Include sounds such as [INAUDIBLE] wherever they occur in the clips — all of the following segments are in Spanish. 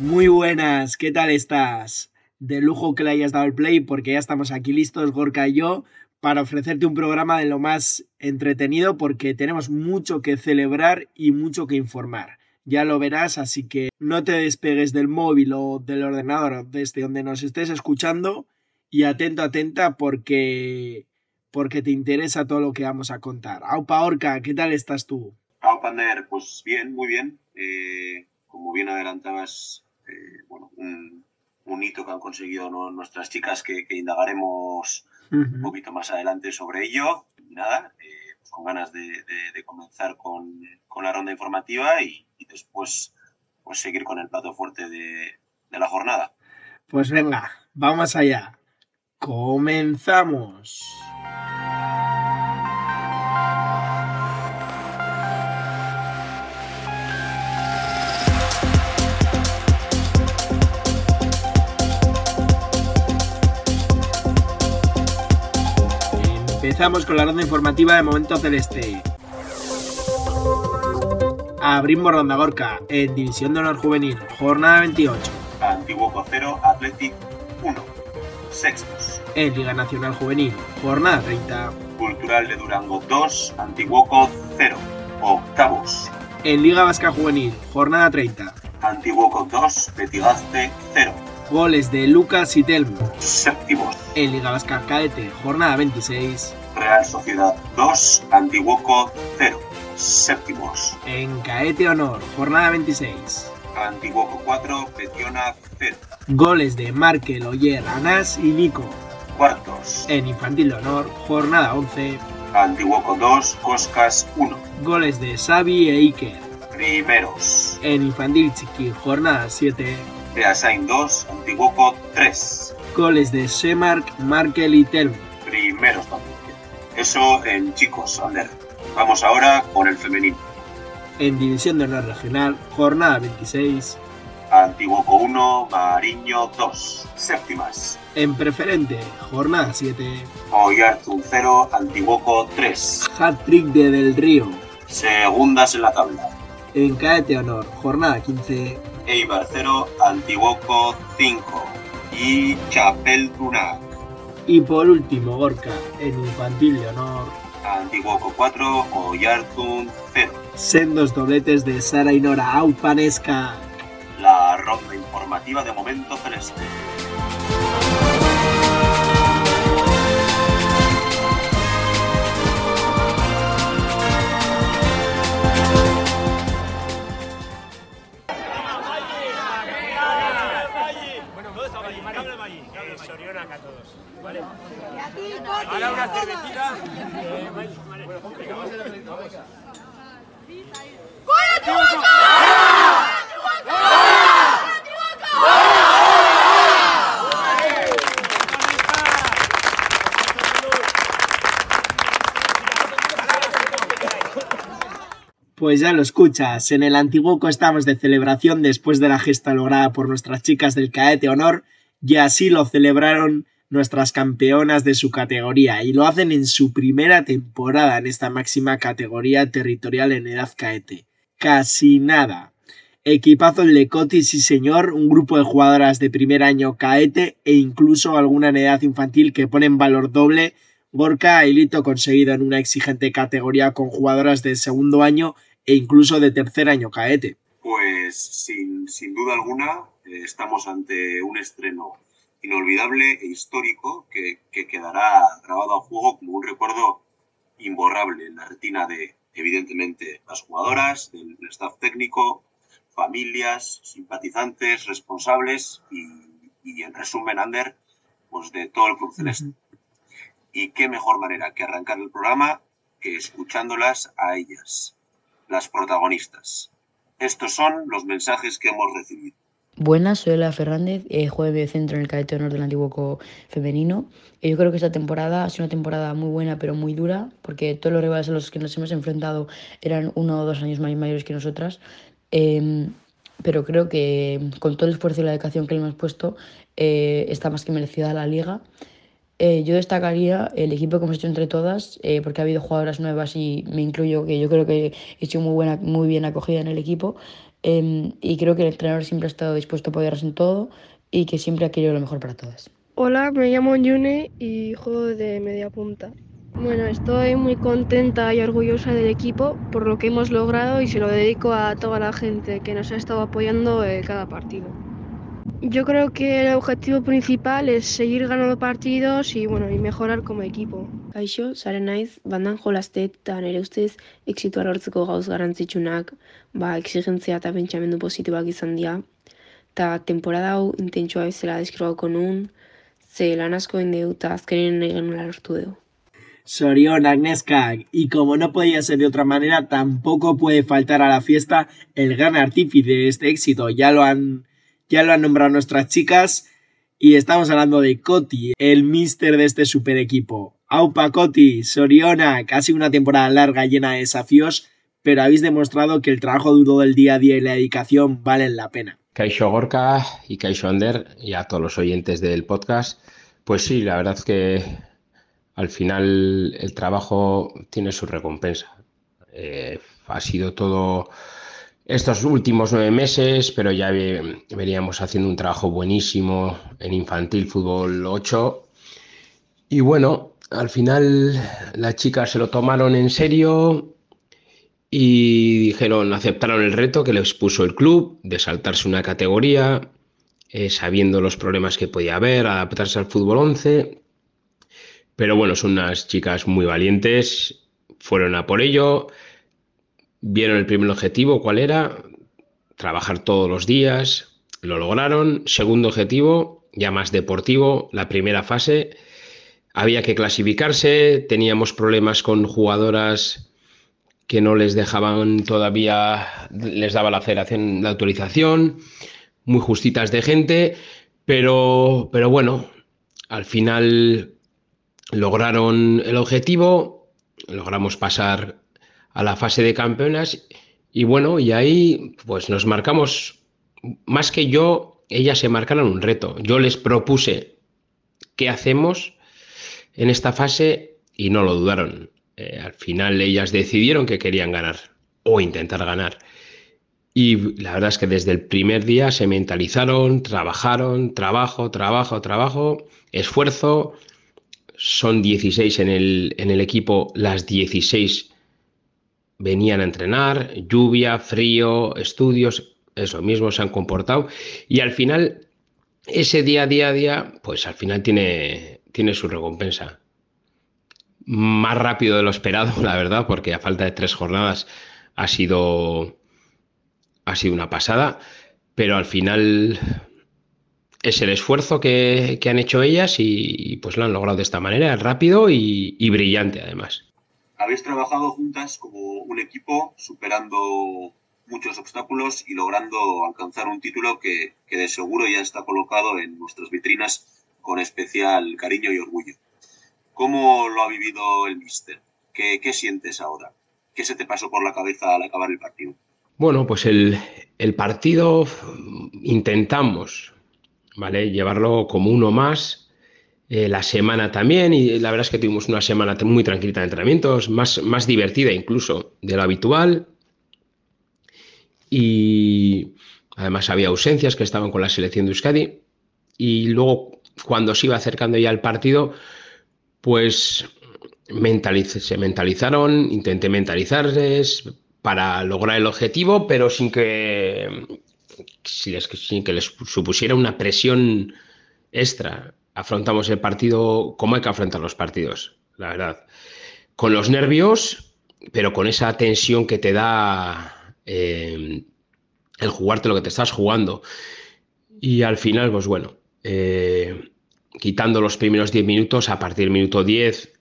Muy buenas, ¿qué tal estás? De lujo que le hayas dado el play porque ya estamos aquí listos, Gorka y yo, para ofrecerte un programa de lo más entretenido porque tenemos mucho que celebrar y mucho que informar. Ya lo verás, así que no te despegues del móvil o del ordenador desde donde nos estés escuchando y atento, atenta porque porque te interesa todo lo que vamos a contar. Aupa Orca, ¿qué tal estás tú? Aupa pues bien, muy bien. Eh, como bien adelantabas, eh, bueno, un, hito que han conseguido nuestras chicas que, indagaremos un poquito más adelante sobre ello. Nada, eh, pues con ganas de, comenzar con, la ronda informativa y, después pues seguir con el plato fuerte de, de la jornada. Pues venga, vamos allá. Comenzamos. Empezamos con la ronda informativa de Momento Celeste. Abrimos ronda Gorka en División de Honor Juvenil, jornada 28. Antiguo Cocero Athletic 1. Sextos. En Liga Nacional Juvenil, jornada 30. Cultural de Durango 2, Antiguoco 0. Octavos. En Liga Vasca Juvenil, jornada 30. Antiguoco 2, Petigaste 0. Goles de Lucas y Telmo. Séptimos. En Liga Vasca Caete, jornada 26. Real Sociedad 2, Antiguoco 0. Séptimos. En Caete Honor, jornada 26. Antiguoco 4, Petiona 0. Goles de Markel, Oyer, Anás y Nico. Cuartos. En Infantil de Honor, jornada 11. Antiguoco 2, Coscas 1. Goles de Xavi e Iker. Primeros. En Infantil Chiqui, jornada 7. Beasain 2, Antiguoco 3. Goles de Semark, Markel y Telmo. Primeros también. Eso en chicos, Ander. Vamos ahora con el femenino. En División de Honor Regional, jornada 26. Antiguoco 1, Mariño 2, séptimas. En Preferente, jornada 7. Oyarzun 0, Antiguoco 3. Hat-trick de Del Río. Segundas en la tabla. En Caete Honor, jornada 15. Eibar 0, Antiguoco 5. Y Chapel Tunac. Y por último, Gorka, en Infantil de Honor. Antiguoco 4, Oyartun 0. Sendos dobletes de Sara y Nora Aupanesca. La ronda informativa de Momento Celeste. Ahora una cervecita. Pues ya lo escuchas, en el Antiguoco estamos de celebración después de la gesta lograda por nuestras chicas del Caete Honor y así lo celebraron nuestras campeonas de su categoría y lo hacen en su primera temporada en esta máxima categoría territorial en edad caete. Casi nada. Equipazo el de Coti, sí señor, un grupo de jugadoras de primer año caete e incluso alguna en edad infantil que ponen valor doble. Gorka hito conseguido en una exigente categoría con jugadoras de segundo año e incluso de tercer año caete. Pues sin, sin duda alguna eh, estamos ante un estreno inolvidable e histórico que, quedará grabado a fuego como un recuerdo imborrable en la retina de, evidentemente, las jugadoras, del, staff técnico, familias, simpatizantes, responsables y, en resumen, Ander, pues de todo el Club Celeste. Y qué mejor manera que arrancar el programa que escuchándolas a ellas, las protagonistas. Estos son los mensajes que hemos recibido. Buenas, soy Ela Fernández, eh, juego de centro en el cadete honor del Antiguo femenino. Eh, yo creo que esta temporada ha sido una temporada muy buena, pero muy dura, porque todos los rivales a los que nos hemos enfrentado eran uno o dos años más mayores que nosotras. Eh, pero creo que con todo el esfuerzo y la dedicación que le hemos puesto, eh, está más que merecida la liga. Eh, yo destacaría el equipo que hemos hecho entre todas, eh, porque ha habido jugadoras nuevas y me incluyo, que yo creo que he hecho muy, buena, muy bien acogida en el equipo. Em, y creo que el entrenador siempre ha estado dispuesto a apoyarnos en todo y que siempre ha querido lo mejor para todas. Hola, me llamo Yune y juego de media punta. Bueno, estoy muy contenta y orgullosa del equipo por lo que hemos logrado y se lo dedico a toda la gente que nos ha estado apoyando cada partido. Yo creo que el objetivo principal es seguir ganando partidos y bueno, y mejorar como equipo. Kaixo, zaren naiz, bandan jolaztet eta nire ustez exitua lortzeko gauz garrantzitsunak, ba, exigentzia eta pentsamendu positiboak izan dira. Eta temporada hau intentsua bezala deskribauko nun, ze lan asko indeu eta azkenen nahi genula lortu dugu. Sorión, Agneskak, y como no podía ser de otra manera, tampoco puede faltar a la fiesta el gran artífice de este éxito. Ya lo han ya lo han nombrado nuestras chicas y estamos hablando de Coti, el mister de este super equipo. Aupa Coti, Soriona, casi una temporada larga llena de desafíos, pero habéis demostrado que el trabajo duro del día a día y la dedicación valen la pena. Kaisho Gorka y Kaisho Ander y a todos los oyentes del podcast, pues sí, la verdad es que al final el trabajo tiene su recompensa. Eh, ha sido todo estos últimos nueve meses, pero ya veníamos haciendo un trabajo buenísimo en infantil fútbol 8. Y bueno, al final las chicas se lo tomaron en serio y dijeron, aceptaron el reto que les puso el club de saltarse una categoría, eh, sabiendo los problemas que podía haber, adaptarse al fútbol 11. Pero bueno, son unas chicas muy valientes, fueron a por ello Vieron el primer objetivo, ¿cuál era? Trabajar todos los días, lo lograron. Segundo objetivo, ya más deportivo, la primera fase, había que clasificarse, teníamos problemas con jugadoras que no les dejaban todavía, les daba la federación la autorización, muy justitas de gente, pero, pero bueno, al final lograron el objetivo, logramos pasar a la fase de campeonas y bueno, y ahí pues nos marcamos, más que yo, ellas se marcaron un reto. Yo les propuse qué hacemos en esta fase y no lo dudaron. Eh, al final ellas decidieron que querían ganar o intentar ganar. Y la verdad es que desde el primer día se mentalizaron, trabajaron, trabajo, trabajo, trabajo, esfuerzo. Son 16 en el, en el equipo, las 16 venían a entrenar, lluvia, frío, estudios, eso mismo se han comportado. Y al final ese día a día a día, pues al final tiene, tiene su recompensa. Más rápido de lo esperado, [LAUGHS] la verdad, porque a falta de tres jornadas ha sido, ha sido una pasada, pero al final es el esfuerzo que, que han hecho ellas y, pues lo han logrado de esta manera, rápido y, y brillante además habéis trabajado juntas como un equipo, superando muchos obstáculos y logrando alcanzar un título que, que, de seguro ya está colocado en nuestras vitrinas con especial cariño y orgullo. ¿Cómo lo ha vivido el míster? ¿Qué, ¿Qué, sientes ahora? ¿Qué se te pasó por la cabeza al acabar el partido? Bueno, pues el, el partido intentamos, ¿vale? Llevarlo como uno más, eh, la semana también, y la verdad es que tuvimos una semana muy tranquila de entrenamientos, más, más divertida incluso de lo habitual. Y además había ausencias que estaban con la selección de Euskadi. Y luego, cuando se iba acercando ya el partido, pues se mentalizaron, intenté mentalizarles para lograr el objetivo, pero sin que, sin que les supusiera una presión extra afrontamos el partido como hay que afrontar los partidos, la verdad. Con los nervios, pero con esa tensión que te da eh, el jugarte lo que te estás jugando. Y al final, pues bueno, eh, quitando los primeros 10 minutos, a partir del minuto 10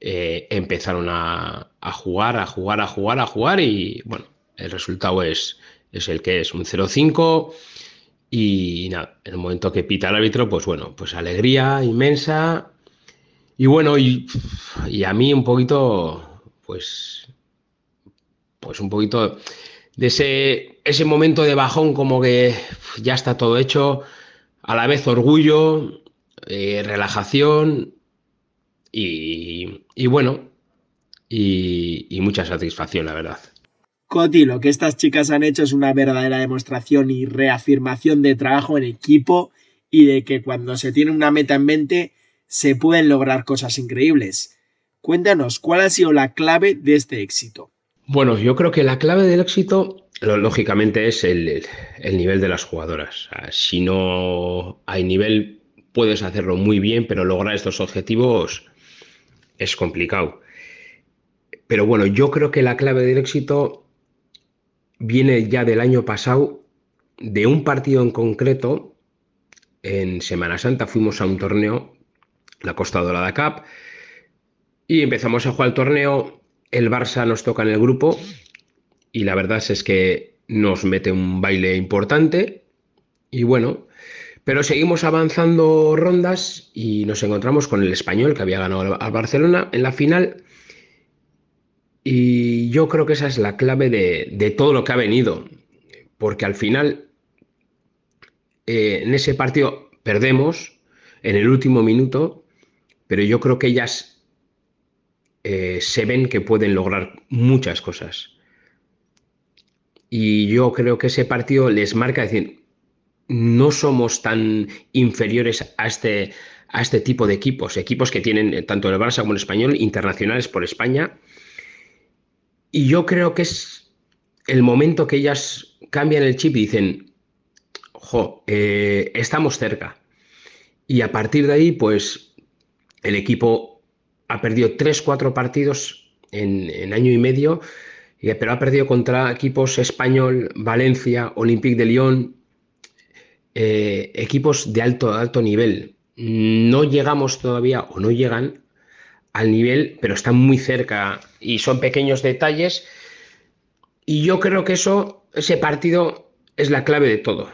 eh, empezaron a, jugar, a jugar, a jugar, a jugar y bueno, el resultado es, es el que es, un 0-5. Y nada, en el momento que pita el árbitro, pues bueno, pues alegría inmensa. Y bueno, y, y a mí un poquito, pues, pues un poquito de ese, ese momento de bajón, como que ya está todo hecho, a la vez orgullo, eh, relajación y, y bueno, y, y mucha satisfacción, la verdad. Coti, lo que estas chicas han hecho es una verdadera demostración y reafirmación de trabajo en equipo y de que cuando se tiene una meta en mente se pueden lograr cosas increíbles. Cuéntanos, ¿cuál ha sido la clave de este éxito? Bueno, yo creo que la clave del éxito, lógicamente, es el, el nivel de las jugadoras. Si no hay nivel, puedes hacerlo muy bien, pero lograr estos objetivos es complicado. Pero bueno, yo creo que la clave del éxito viene ya del año pasado, de un partido en concreto. En Semana Santa fuimos a un torneo, la Costa Dorada Cup, y empezamos a jugar el torneo. El Barça nos toca en el grupo y la verdad es que nos mete un baile importante. Y bueno, pero seguimos avanzando rondas y nos encontramos con el español que había ganado al Barcelona en la final y yo creo que esa es la clave de, de todo lo que ha venido, porque al final eh, en ese partido perdemos en el último minuto, pero yo creo que ellas eh, se ven que pueden lograr muchas cosas. Y yo creo que ese partido les marca decir, no somos tan inferiores a este, a este tipo de equipos, equipos que tienen tanto el Barça como el español, internacionales por España, y yo creo que es el momento que ellas cambian el chip y dicen, jo, eh, estamos cerca. Y a partir de ahí, pues el equipo ha perdido 3-4 partidos en, año y medio, pero ha perdido contra equipos español, Valencia, Olympique de Lyon, eh, equipos de alto, alto nivel. No llegamos todavía o no llegan al nivel, pero están muy cerca y son pequeños detalles. Y yo creo que eso, ese partido es la clave de todo.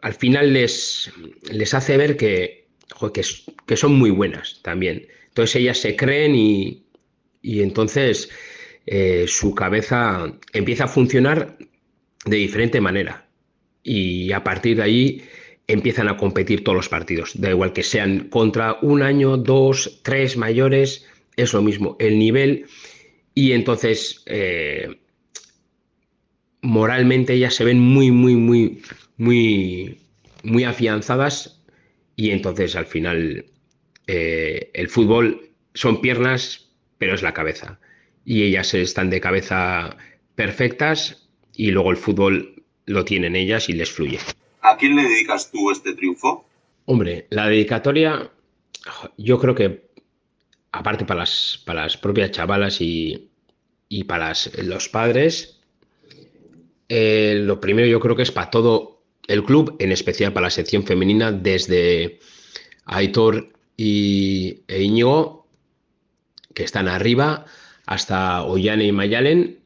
Al final les, les hace ver que, que, son muy buenas también. Entonces ellas se creen y, y entonces eh, su cabeza empieza a funcionar de diferente manera. Y a partir de ahí empiezan a competir todos los partidos. Da igual que sean contra un año, dos, tres mayores es lo mismo, el nivel y entonces eh, moralmente ellas se ven muy, muy, muy, muy, muy afianzadas y entonces al final eh, el fútbol son piernas, pero es la cabeza. Y ellas están de cabeza perfectas y luego el fútbol lo tienen ellas y les fluye. ¿A quién le dedicas tú este triunfo? Hombre, la dedicatoria yo creo que aparte para las, para las propias chavalas y, y para las, los padres, eh, lo primero yo creo que es para todo el club, en especial para la sección femenina, desde Aitor y e Íñigo, que están arriba, hasta Ollane y Mayalen,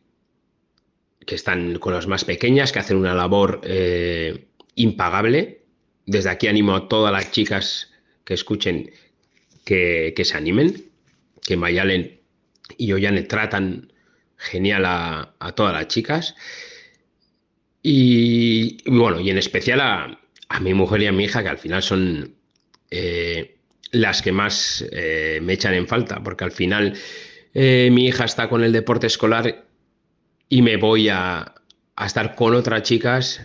que están con las más pequeñas, que hacen una labor eh, impagable. Desde aquí animo a todas las chicas que escuchen que, que se animen que Mayalen y Ollane tratan genial a, todas las chicas. Y, y, bueno, y en especial a, a, mi mujer y a mi hija, que al final son eh, las que más eh, me echan en falta, porque al final eh, mi hija está con el deporte escolar y me voy a, a estar con otras chicas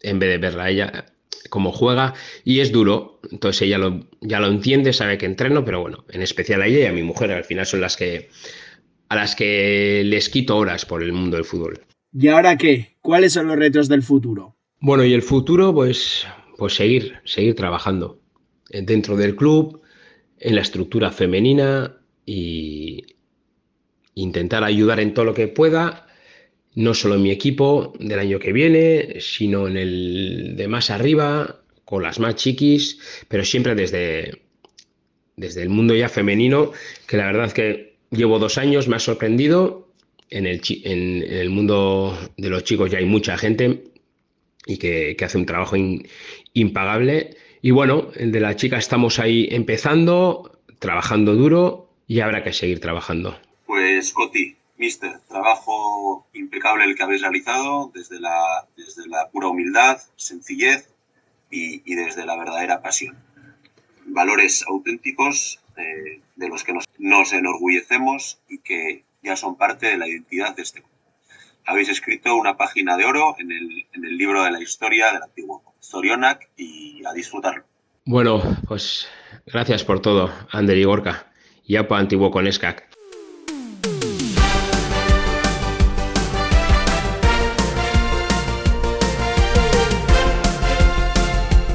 en vez de verla a ella cómo juega y es duro. Entonces ella lo, ya lo entiende, sabe que entreno, pero bueno, en especial a ella y a mi mujer, al final son las que a las que les quito horas por el mundo del fútbol. ¿Y ahora qué? ¿Cuáles son los retos del futuro? Bueno, y el futuro, pues, pues seguir, seguir trabajando dentro del club, en la estructura femenina y intentar ayudar en todo lo que pueda no solo en mi equipo del año que viene, sino en el de más arriba, con las más chiquis, pero siempre desde, desde el mundo ya femenino, que la verdad es que llevo dos años, me ha sorprendido en el, en, el mundo de los chicos ya hay mucha gente y que, hace un trabajo impagable. Y bueno, el de la chica estamos ahí empezando, trabajando duro y habrá que seguir trabajando. Pues Coti, Mister, trabajo impecable el que habéis realizado desde la, desde la pura humildad, sencillez y, desde la verdadera pasión. Valores auténticos eh, de los que nos, nos enorgullecemos y que ya son parte de la identidad de este grupo. Habéis escrito una página de oro en el, en el libro de la historia del antiguo Zorionak y a disfrutarlo. Bueno, pues gracias por todo, Ander y Gorka. Antiguo con Escac.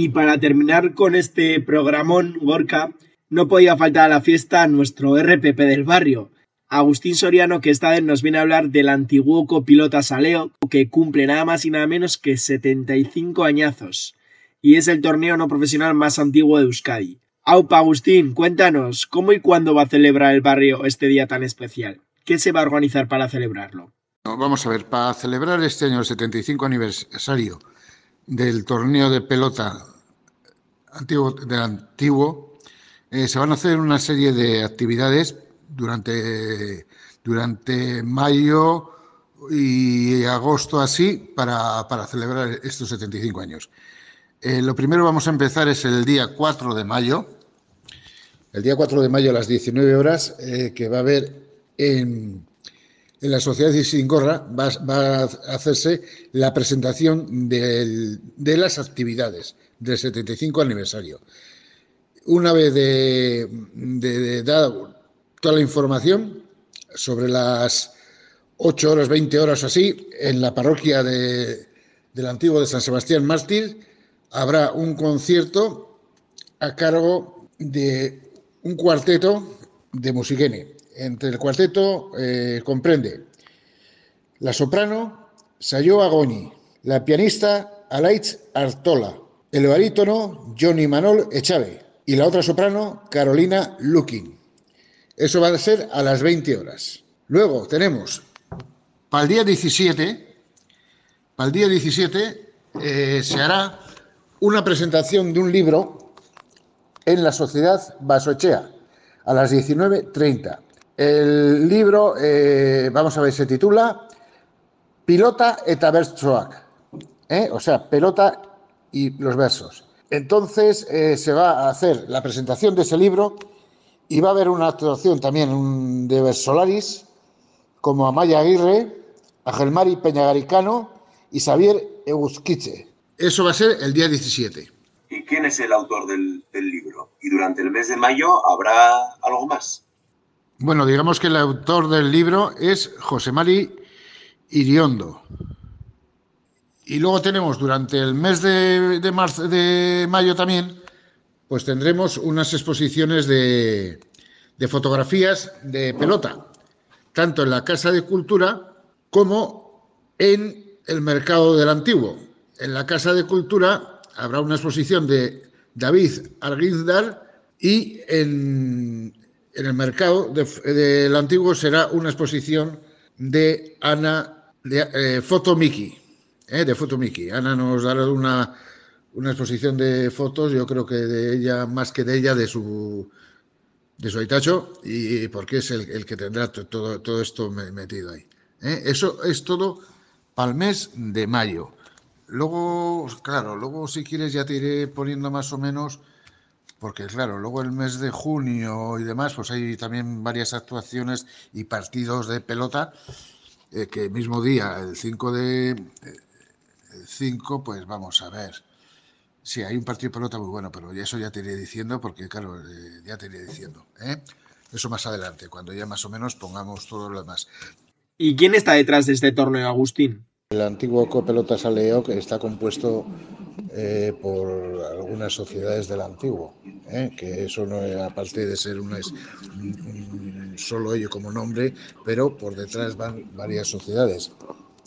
Y para terminar con este programón, Gorka, no podía faltar a la fiesta nuestro RPP del barrio, Agustín Soriano, que esta vez nos viene a hablar del antiguo copilota Saleo, que cumple nada más y nada menos que 75 añazos, y es el torneo no profesional más antiguo de Euskadi. Aupa, Agustín, cuéntanos, ¿cómo y cuándo va a celebrar el barrio este día tan especial? ¿Qué se va a organizar para celebrarlo? Vamos a ver, para celebrar este año el 75 aniversario del torneo de pelota antiguo, del antiguo, eh, se van a hacer una serie de actividades durante, durante mayo y agosto así para, celebrar estos 75 años. Eh, lo primero vamos a empezar es el día 4 de mayo. El día 4 de mayo a las 19 horas, eh, que va a haber en, en la Sociedad de Singorra va, a hacerse la presentación de las actividades del 75 aniversario. Una vez de, de, toda la información, sobre las 8 horas, 20 horas así, en la parroquia de, del antiguo de San Sebastián Mártir, habrá un concierto a cargo de un cuarteto de musiquene. Entre el cuarteto eh, comprende la soprano Sayo Agoni, la pianista Alaitz Artola, el barítono Johnny Manol Echave y la otra soprano Carolina Lukin. Eso va a ser a las 20 horas. Luego tenemos, para el día 17, para el día 17 eh, se hará una presentación de un libro en la Sociedad Basochea a las 19.30. El libro, eh, vamos a ver, se titula Pilota eta ¿eh? o sea, pelota y los versos. Entonces eh, se va a hacer la presentación de ese libro y va a haber una actuación también de Versolaris, como Amaya Aguirre, Agelmari Peñagaricano y Xavier Eusquiche. Eso va a ser el día 17. ¿Y quién es el autor del libro? ¿Y durante el mes de mayo habrá algo más? Bueno, digamos que el autor del libro es José Mari Iriondo. Y luego tenemos durante el mes de, de mayo también, pues tendremos unas exposiciones de, de fotografías de pelota, tanto en la Casa de Cultura como en el Mercado del Antiguo. En la Casa de Cultura habrá una exposición de David Arguizdar y en, en el mercado del antiguo será una exposición de Ana, de eh, eh, de Foto Miki. Ana nos dará una, una exposición de fotos, yo creo que de ella, más que de ella, de su, de su Aitacho, y porque es el, que tendrá todo, todo esto metido ahí. Eh. Eso es todo para el mes de mayo. Luego, claro, luego si quieres ya te iré poniendo más o menos porque claro, luego el mes de junio y demás, pues hay también varias actuaciones y partidos de pelota, eh, que el mismo día, el 5 de... El 5, pues vamos a ver. Sí, hay un partido de pelota muy bueno, pero eso ya te iré diciendo, porque claro, eh, ya te iré diciendo. ¿eh? Eso más adelante, cuando ya más o menos pongamos todo lo demás. ¿Y quién está detrás de este torneo, Agustín? El antiguo Copelotas Aleoc está compuesto eh, por algunas sociedades del antiguo, ¿eh? que eso no aparte de ser una, solo ello como nombre, pero por detrás van varias sociedades,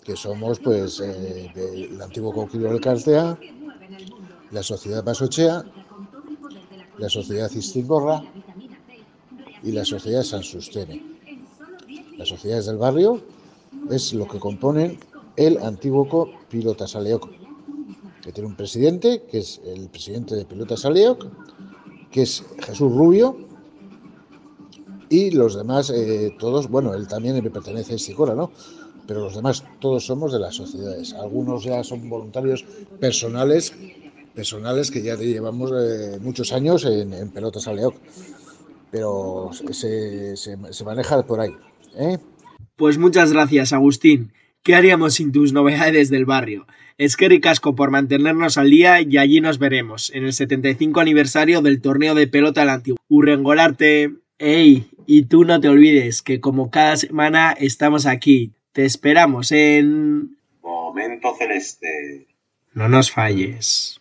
que somos pues eh, el antiguo Coquilo del Cartea, la sociedad Pasochea, la sociedad Cistingorra y la sociedad San Sustene. Las sociedades del barrio es lo que componen el antiguo Pilotas Aleoc, que tiene un presidente, que es el presidente de Pilotas Aleoc, que es Jesús Rubio, y los demás, eh, todos, bueno, él también pertenece a Esticora, ¿no? Pero los demás, todos somos de las sociedades. Algunos ya son voluntarios personales, personales que ya llevamos eh, muchos años en, Pelotas Aleoc, pero se, se maneja por ahí. ¿eh? Pues muchas gracias, Agustín. ¿Qué haríamos sin tus novedades del barrio? Es que ricasco por mantenernos al día y allí nos veremos, en el 75 aniversario del torneo de pelota al antiguo. Urrengolarte. ¡Ey! Y tú no te olvides que como cada semana estamos aquí. Te esperamos en... Momento celeste. No nos falles.